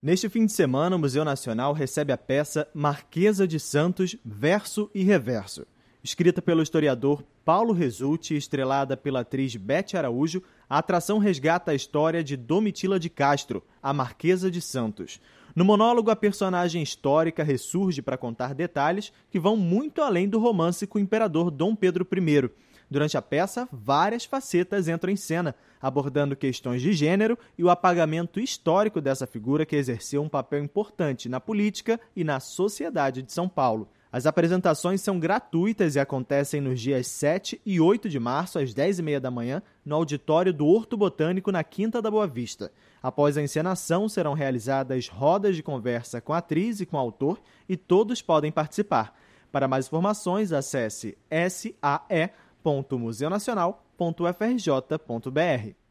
Neste fim de semana, o Museu Nacional recebe a peça Marquesa de Santos, Verso e Reverso. Escrita pelo historiador Paulo Resulti e estrelada pela atriz Bete Araújo, a atração resgata a história de Domitila de Castro, a Marquesa de Santos. No monólogo, a personagem histórica ressurge para contar detalhes que vão muito além do romance com o imperador Dom Pedro I. Durante a peça, várias facetas entram em cena, abordando questões de gênero e o apagamento histórico dessa figura que exerceu um papel importante na política e na sociedade de São Paulo. As apresentações são gratuitas e acontecem nos dias 7 e 8 de março, às 10h30 da manhã, no auditório do Horto Botânico, na Quinta da Boa Vista. Após a encenação, serão realizadas rodas de conversa com a atriz e com o autor e todos podem participar. Para mais informações, acesse sae www.museunacional.frj.br.